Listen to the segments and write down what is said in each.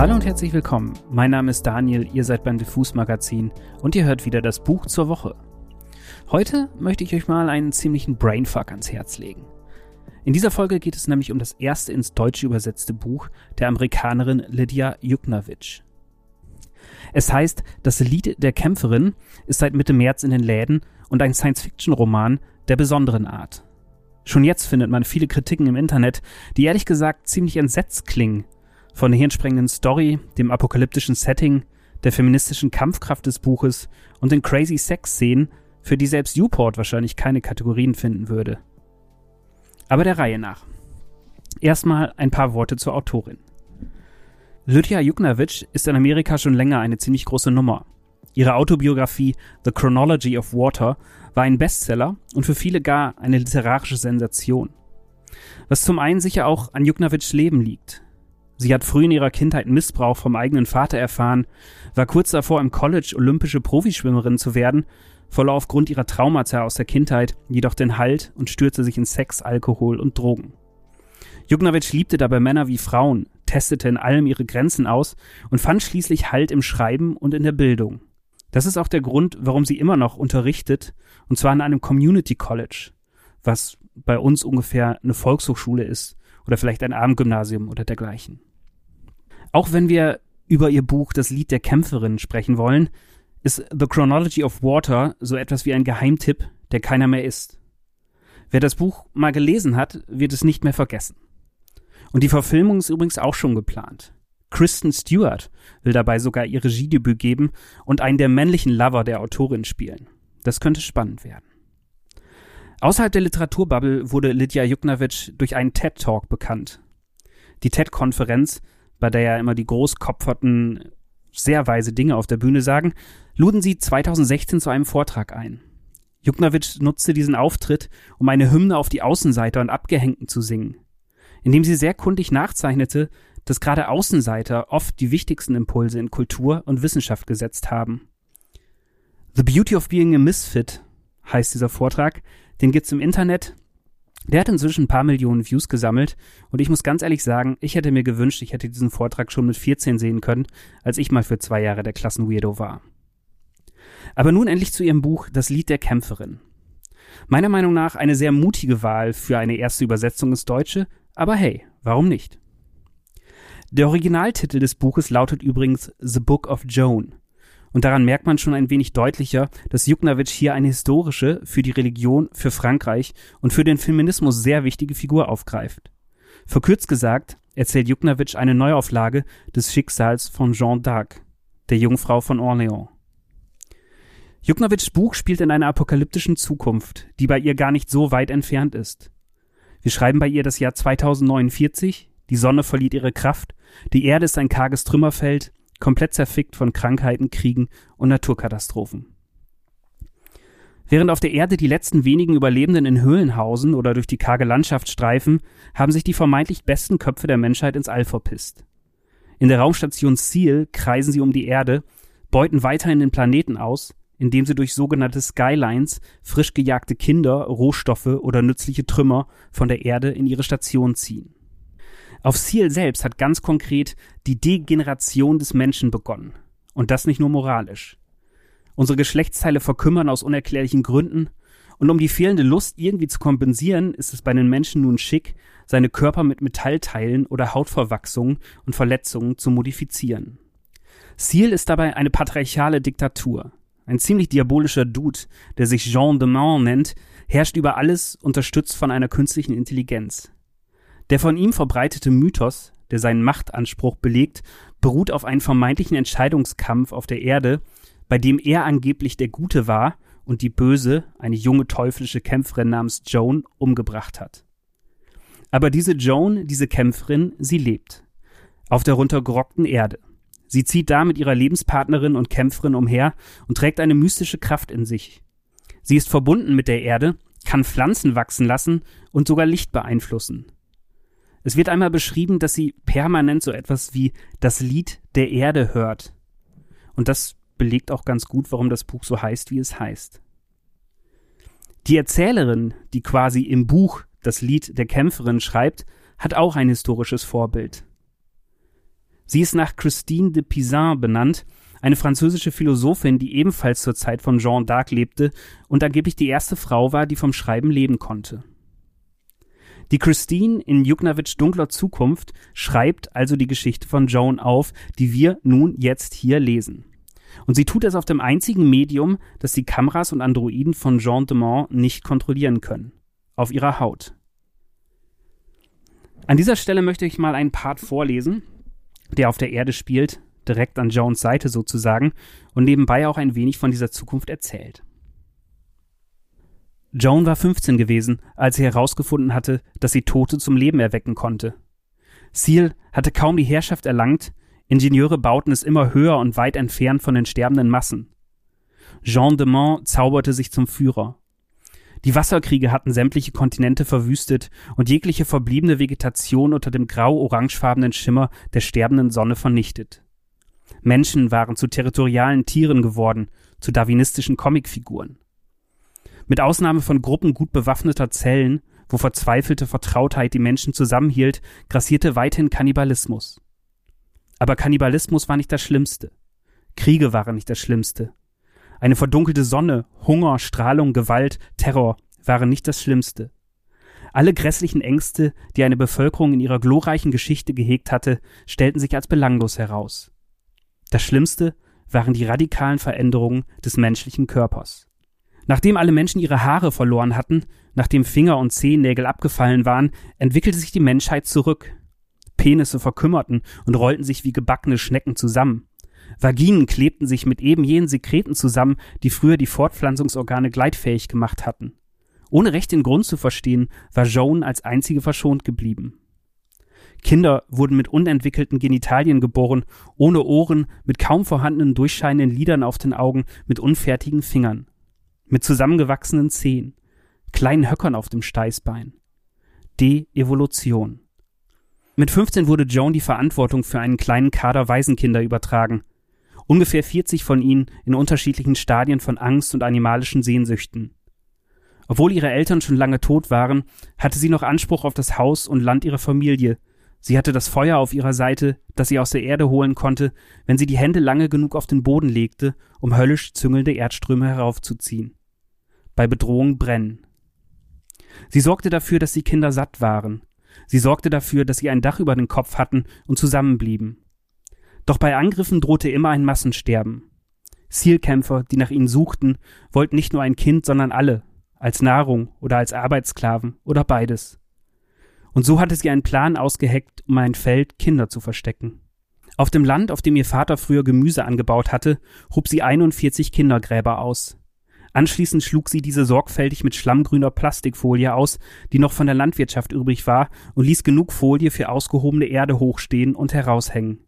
Hallo und herzlich willkommen. Mein Name ist Daniel, ihr seid beim Diffus Magazin und ihr hört wieder das Buch zur Woche. Heute möchte ich euch mal einen ziemlichen Brainfuck ans Herz legen. In dieser Folge geht es nämlich um das erste ins Deutsche übersetzte Buch der Amerikanerin Lydia Juknavitch. Es heißt, das Lied der Kämpferin ist seit Mitte März in den Läden und ein Science-Fiction-Roman der besonderen Art. Schon jetzt findet man viele Kritiken im Internet, die ehrlich gesagt ziemlich entsetzt klingen. Von der hirnsprengenden Story, dem apokalyptischen Setting, der feministischen Kampfkraft des Buches und den crazy Sex-Szenen, für die selbst Newport wahrscheinlich keine Kategorien finden würde. Aber der Reihe nach. Erstmal ein paar Worte zur Autorin. Lydia Juknavitch ist in Amerika schon länger eine ziemlich große Nummer. Ihre Autobiografie The Chronology of Water war ein Bestseller und für viele gar eine literarische Sensation. Was zum einen sicher auch an Juknavitschs Leben liegt. Sie hat früh in ihrer Kindheit Missbrauch vom eigenen Vater erfahren, war kurz davor im College olympische Profischwimmerin zu werden, verlor aufgrund ihrer Traumata aus der Kindheit jedoch den Halt und stürzte sich in Sex, Alkohol und Drogen. Juknavitsch liebte dabei Männer wie Frauen, testete in allem ihre Grenzen aus und fand schließlich Halt im Schreiben und in der Bildung. Das ist auch der Grund, warum sie immer noch unterrichtet, und zwar an einem Community College, was bei uns ungefähr eine Volkshochschule ist oder vielleicht ein Abendgymnasium oder dergleichen. Auch wenn wir über ihr Buch Das Lied der Kämpferin sprechen wollen, ist The Chronology of Water so etwas wie ein Geheimtipp, der keiner mehr ist. Wer das Buch mal gelesen hat, wird es nicht mehr vergessen. Und die Verfilmung ist übrigens auch schon geplant. Kristen Stewart will dabei sogar ihr Regiedebüt geben und einen der männlichen Lover der Autorin spielen. Das könnte spannend werden. Außerhalb der Literaturbubble wurde Lydia Juknavitch durch einen TED-Talk bekannt. Die TED-Konferenz, bei der ja immer die Großkopferten sehr weise Dinge auf der Bühne sagen, luden sie 2016 zu einem Vortrag ein. Juknavitch nutzte diesen Auftritt, um eine Hymne auf die Außenseiter und Abgehängten zu singen, indem sie sehr kundig nachzeichnete, dass gerade Außenseiter oft die wichtigsten Impulse in Kultur und Wissenschaft gesetzt haben. The Beauty of Being a Misfit heißt dieser Vortrag, den gibt's im Internet. Der hat inzwischen ein paar Millionen Views gesammelt und ich muss ganz ehrlich sagen, ich hätte mir gewünscht, ich hätte diesen Vortrag schon mit 14 sehen können, als ich mal für zwei Jahre der Klassenweirdo war. Aber nun endlich zu ihrem Buch Das Lied der Kämpferin. Meiner Meinung nach eine sehr mutige Wahl für eine erste Übersetzung ins Deutsche, aber hey, warum nicht? Der Originaltitel des Buches lautet übrigens The Book of Joan. Und daran merkt man schon ein wenig deutlicher, dass Juknavitch hier eine historische, für die Religion, für Frankreich und für den Feminismus sehr wichtige Figur aufgreift. Verkürzt gesagt, erzählt Juknavitch eine Neuauflage des Schicksals von Jeanne d'Arc, der Jungfrau von Orléans. Juknavitschs Buch spielt in einer apokalyptischen Zukunft, die bei ihr gar nicht so weit entfernt ist. Wir schreiben bei ihr das Jahr 2049, die Sonne verliert ihre Kraft, die Erde ist ein karges Trümmerfeld, komplett zerfickt von Krankheiten, Kriegen und Naturkatastrophen. Während auf der Erde die letzten wenigen Überlebenden in Höhlen hausen oder durch die karge Landschaft streifen, haben sich die vermeintlich besten Köpfe der Menschheit ins All verpisst. In der Raumstation Seal kreisen sie um die Erde, beuten weiterhin den Planeten aus, indem sie durch sogenannte Skylines frisch gejagte Kinder, Rohstoffe oder nützliche Trümmer von der Erde in ihre Station ziehen. Auf Seal selbst hat ganz konkret die Degeneration des Menschen begonnen. Und das nicht nur moralisch. Unsere Geschlechtsteile verkümmern aus unerklärlichen Gründen, und um die fehlende Lust irgendwie zu kompensieren, ist es bei den Menschen nun schick, seine Körper mit Metallteilen oder Hautverwachsungen und Verletzungen zu modifizieren. Seal ist dabei eine patriarchale Diktatur. Ein ziemlich diabolischer Dude, der sich Jean de Man nennt, herrscht über alles, unterstützt von einer künstlichen Intelligenz. Der von ihm verbreitete Mythos, der seinen Machtanspruch belegt, beruht auf einem vermeintlichen Entscheidungskampf auf der Erde, bei dem er angeblich der Gute war und die Böse, eine junge teuflische Kämpferin namens Joan, umgebracht hat. Aber diese Joan, diese Kämpferin, sie lebt. Auf der runtergerockten Erde. Sie zieht da mit ihrer Lebenspartnerin und Kämpferin umher und trägt eine mystische Kraft in sich. Sie ist verbunden mit der Erde, kann Pflanzen wachsen lassen und sogar Licht beeinflussen. Es wird einmal beschrieben, dass sie permanent so etwas wie das Lied der Erde hört. Und das belegt auch ganz gut, warum das Buch so heißt, wie es heißt. Die Erzählerin, die quasi im Buch das Lied der Kämpferin schreibt, hat auch ein historisches Vorbild. Sie ist nach Christine de Pizan benannt, eine französische Philosophin, die ebenfalls zur Zeit von Jean d'Arc lebte und angeblich die erste Frau war, die vom Schreiben leben konnte. Die Christine in Juknavitsch dunkler Zukunft schreibt also die Geschichte von Joan auf, die wir nun jetzt hier lesen. Und sie tut es auf dem einzigen Medium, das die Kameras und Androiden von Jean de Mont nicht kontrollieren können. Auf ihrer Haut. An dieser Stelle möchte ich mal einen Part vorlesen, der auf der Erde spielt, direkt an Jones Seite sozusagen, und nebenbei auch ein wenig von dieser Zukunft erzählt. Joan war 15 gewesen, als sie herausgefunden hatte, dass sie Tote zum Leben erwecken konnte. Seal hatte kaum die Herrschaft erlangt, Ingenieure bauten es immer höher und weit entfernt von den sterbenden Massen. Jean de Mont zauberte sich zum Führer. Die Wasserkriege hatten sämtliche Kontinente verwüstet und jegliche verbliebene Vegetation unter dem grau-orangefarbenen Schimmer der sterbenden Sonne vernichtet. Menschen waren zu territorialen Tieren geworden, zu darwinistischen Comicfiguren. Mit Ausnahme von Gruppen gut bewaffneter Zellen, wo verzweifelte Vertrautheit die Menschen zusammenhielt, grassierte weithin Kannibalismus. Aber Kannibalismus war nicht das Schlimmste. Kriege waren nicht das Schlimmste. Eine verdunkelte Sonne, Hunger, Strahlung, Gewalt, Terror waren nicht das Schlimmste. Alle grässlichen Ängste, die eine Bevölkerung in ihrer glorreichen Geschichte gehegt hatte, stellten sich als belanglos heraus. Das Schlimmste waren die radikalen Veränderungen des menschlichen Körpers. Nachdem alle Menschen ihre Haare verloren hatten, nachdem Finger und Zehennägel abgefallen waren, entwickelte sich die Menschheit zurück. Penisse verkümmerten und rollten sich wie gebackene Schnecken zusammen. Vaginen klebten sich mit eben jenen Sekreten zusammen, die früher die Fortpflanzungsorgane gleitfähig gemacht hatten. Ohne recht den Grund zu verstehen, war Joan als einzige verschont geblieben. Kinder wurden mit unentwickelten Genitalien geboren, ohne Ohren, mit kaum vorhandenen durchscheinenden Lidern auf den Augen, mit unfertigen Fingern, mit zusammengewachsenen Zehen, kleinen Höckern auf dem Steißbein. De-Evolution. Mit 15 wurde Joan die Verantwortung für einen kleinen Kader Waisenkinder übertragen. Ungefähr 40 von ihnen in unterschiedlichen Stadien von Angst und animalischen Sehnsüchten. Obwohl ihre Eltern schon lange tot waren, hatte sie noch Anspruch auf das Haus und Land ihrer Familie, Sie hatte das Feuer auf ihrer Seite, das sie aus der Erde holen konnte, wenn sie die Hände lange genug auf den Boden legte, um höllisch züngelnde Erdströme heraufzuziehen. Bei Bedrohung brennen. Sie sorgte dafür, dass die Kinder satt waren. Sie sorgte dafür, dass sie ein Dach über den Kopf hatten und zusammenblieben. Doch bei Angriffen drohte immer ein Massensterben. Zielkämpfer, die nach ihnen suchten, wollten nicht nur ein Kind, sondern alle, als Nahrung oder als Arbeitssklaven oder beides. Und so hatte sie einen Plan ausgeheckt, um ein Feld Kinder zu verstecken. Auf dem Land, auf dem ihr Vater früher Gemüse angebaut hatte, hob sie 41 Kindergräber aus. Anschließend schlug sie diese sorgfältig mit schlammgrüner Plastikfolie aus, die noch von der Landwirtschaft übrig war, und ließ genug Folie für ausgehobene Erde hochstehen und heraushängen.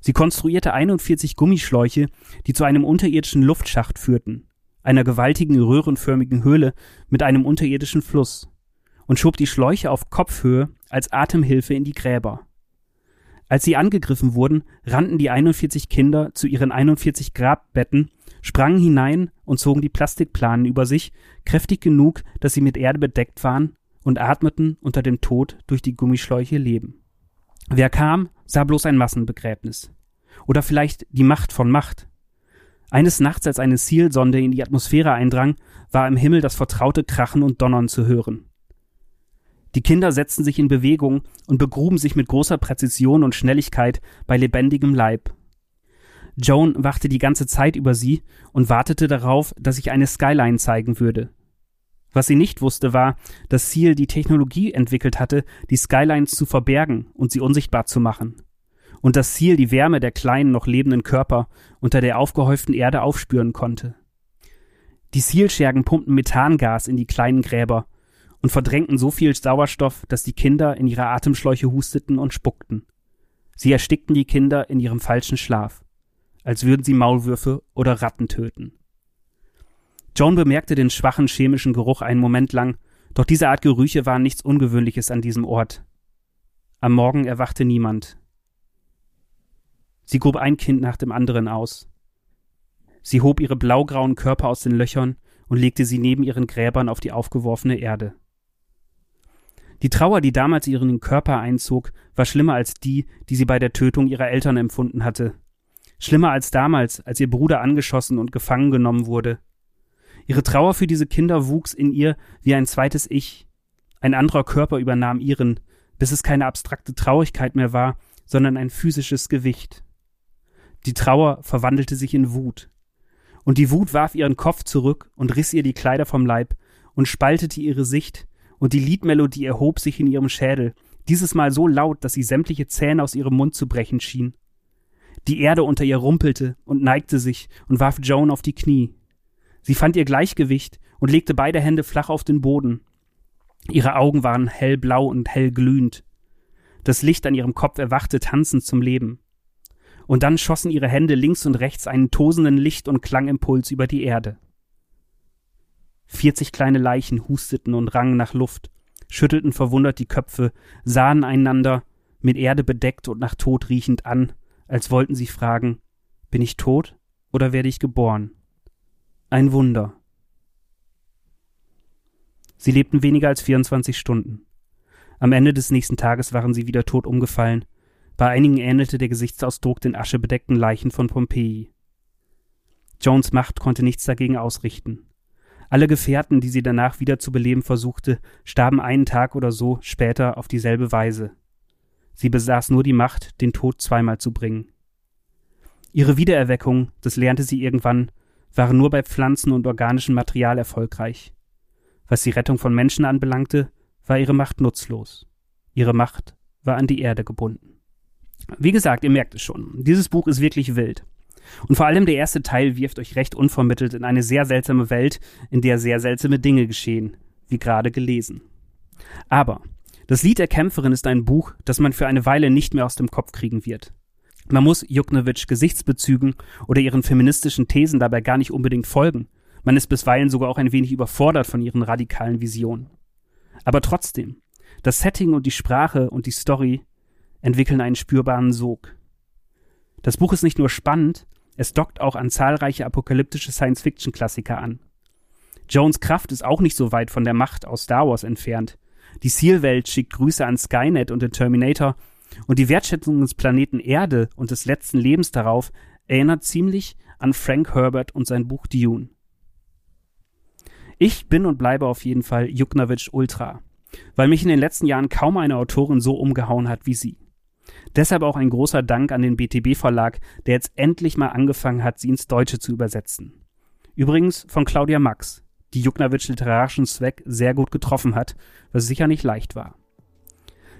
Sie konstruierte 41 Gummischläuche, die zu einem unterirdischen Luftschacht führten, einer gewaltigen röhrenförmigen Höhle mit einem unterirdischen Fluss und schob die Schläuche auf Kopfhöhe als Atemhilfe in die Gräber. Als sie angegriffen wurden, rannten die 41 Kinder zu ihren 41 Grabbetten, sprangen hinein und zogen die Plastikplanen über sich, kräftig genug, dass sie mit Erde bedeckt waren, und atmeten unter dem Tod durch die Gummischläuche Leben. Wer kam, sah bloß ein Massenbegräbnis. Oder vielleicht die Macht von Macht. Eines Nachts, als eine Zielsonde in die Atmosphäre eindrang, war im Himmel das vertraute Krachen und Donnern zu hören. Die Kinder setzten sich in Bewegung und begruben sich mit großer Präzision und Schnelligkeit bei lebendigem Leib. Joan wachte die ganze Zeit über sie und wartete darauf, dass sich eine Skyline zeigen würde. Was sie nicht wusste, war, dass Seal die Technologie entwickelt hatte, die Skylines zu verbergen und sie unsichtbar zu machen. Und dass Seal die Wärme der kleinen, noch lebenden Körper unter der aufgehäuften Erde aufspüren konnte. Die Seal-Schergen pumpten Methangas in die kleinen Gräber und verdrängten so viel Sauerstoff, dass die Kinder in ihre Atemschläuche husteten und spuckten. Sie erstickten die Kinder in ihrem falschen Schlaf, als würden sie Maulwürfe oder Ratten töten. Joan bemerkte den schwachen chemischen Geruch einen Moment lang, doch diese Art Gerüche waren nichts Ungewöhnliches an diesem Ort. Am Morgen erwachte niemand. Sie grub ein Kind nach dem anderen aus. Sie hob ihre blaugrauen Körper aus den Löchern und legte sie neben ihren Gräbern auf die aufgeworfene Erde. Die Trauer, die damals ihren Körper einzog, war schlimmer als die, die sie bei der Tötung ihrer Eltern empfunden hatte. Schlimmer als damals, als ihr Bruder angeschossen und gefangen genommen wurde. Ihre Trauer für diese Kinder wuchs in ihr wie ein zweites Ich. Ein anderer Körper übernahm ihren, bis es keine abstrakte Traurigkeit mehr war, sondern ein physisches Gewicht. Die Trauer verwandelte sich in Wut. Und die Wut warf ihren Kopf zurück und riss ihr die Kleider vom Leib und spaltete ihre Sicht, und die Liedmelodie erhob sich in ihrem Schädel, dieses Mal so laut, dass sie sämtliche Zähne aus ihrem Mund zu brechen schien. Die Erde unter ihr rumpelte und neigte sich und warf Joan auf die Knie. Sie fand ihr Gleichgewicht und legte beide Hände flach auf den Boden. Ihre Augen waren hellblau und hellglühend. Das Licht an ihrem Kopf erwachte tanzend zum Leben. Und dann schossen ihre Hände links und rechts einen tosenden Licht- und Klangimpuls über die Erde. Vierzig kleine Leichen husteten und rangen nach Luft, schüttelten verwundert die Köpfe, sahen einander, mit Erde bedeckt und nach Tod riechend an, als wollten sie fragen, bin ich tot oder werde ich geboren? Ein Wunder. Sie lebten weniger als 24 Stunden. Am Ende des nächsten Tages waren sie wieder tot umgefallen. Bei einigen ähnelte der Gesichtsausdruck den aschebedeckten Leichen von Pompeji. Jones Macht konnte nichts dagegen ausrichten. Alle Gefährten, die sie danach wieder zu beleben versuchte, starben einen Tag oder so später auf dieselbe Weise. Sie besaß nur die Macht, den Tod zweimal zu bringen. Ihre Wiedererweckung, das lernte sie irgendwann, waren nur bei Pflanzen und organischem Material erfolgreich. Was die Rettung von Menschen anbelangte, war ihre Macht nutzlos. Ihre Macht war an die Erde gebunden. Wie gesagt, ihr merkt es schon, dieses Buch ist wirklich wild. Und vor allem der erste Teil wirft euch recht unvermittelt in eine sehr seltsame Welt, in der sehr seltsame Dinge geschehen, wie gerade gelesen. Aber das Lied der Kämpferin ist ein Buch, das man für eine Weile nicht mehr aus dem Kopf kriegen wird. Man muss Juknowitsch Gesichtsbezügen oder ihren feministischen Thesen dabei gar nicht unbedingt folgen. Man ist bisweilen sogar auch ein wenig überfordert von ihren radikalen Visionen. Aber trotzdem, das Setting und die Sprache und die Story entwickeln einen spürbaren Sog. Das Buch ist nicht nur spannend, es dockt auch an zahlreiche apokalyptische Science-Fiction-Klassiker an. Jones Kraft ist auch nicht so weit von der Macht aus Star Wars entfernt. Die Seal-Welt schickt Grüße an Skynet und den Terminator und die Wertschätzung des Planeten Erde und des letzten Lebens darauf erinnert ziemlich an Frank Herbert und sein Buch Dune. Ich bin und bleibe auf jeden Fall Juknowitsch Ultra, weil mich in den letzten Jahren kaum eine Autorin so umgehauen hat wie sie. Deshalb auch ein großer Dank an den BTB Verlag, der jetzt endlich mal angefangen hat, sie ins Deutsche zu übersetzen. Übrigens von Claudia Max, die Juknowitsch literarischen Zweck sehr gut getroffen hat, was sicher nicht leicht war.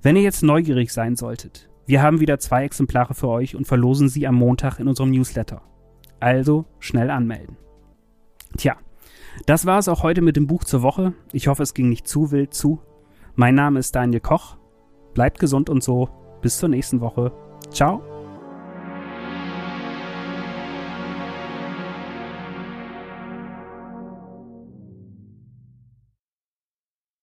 Wenn ihr jetzt neugierig sein solltet, wir haben wieder zwei Exemplare für euch und verlosen sie am Montag in unserem Newsletter. Also schnell anmelden. Tja, das war es auch heute mit dem Buch zur Woche. Ich hoffe, es ging nicht zu wild zu. Mein Name ist Daniel Koch. Bleibt gesund und so. Bis zur nächsten Woche. Ciao.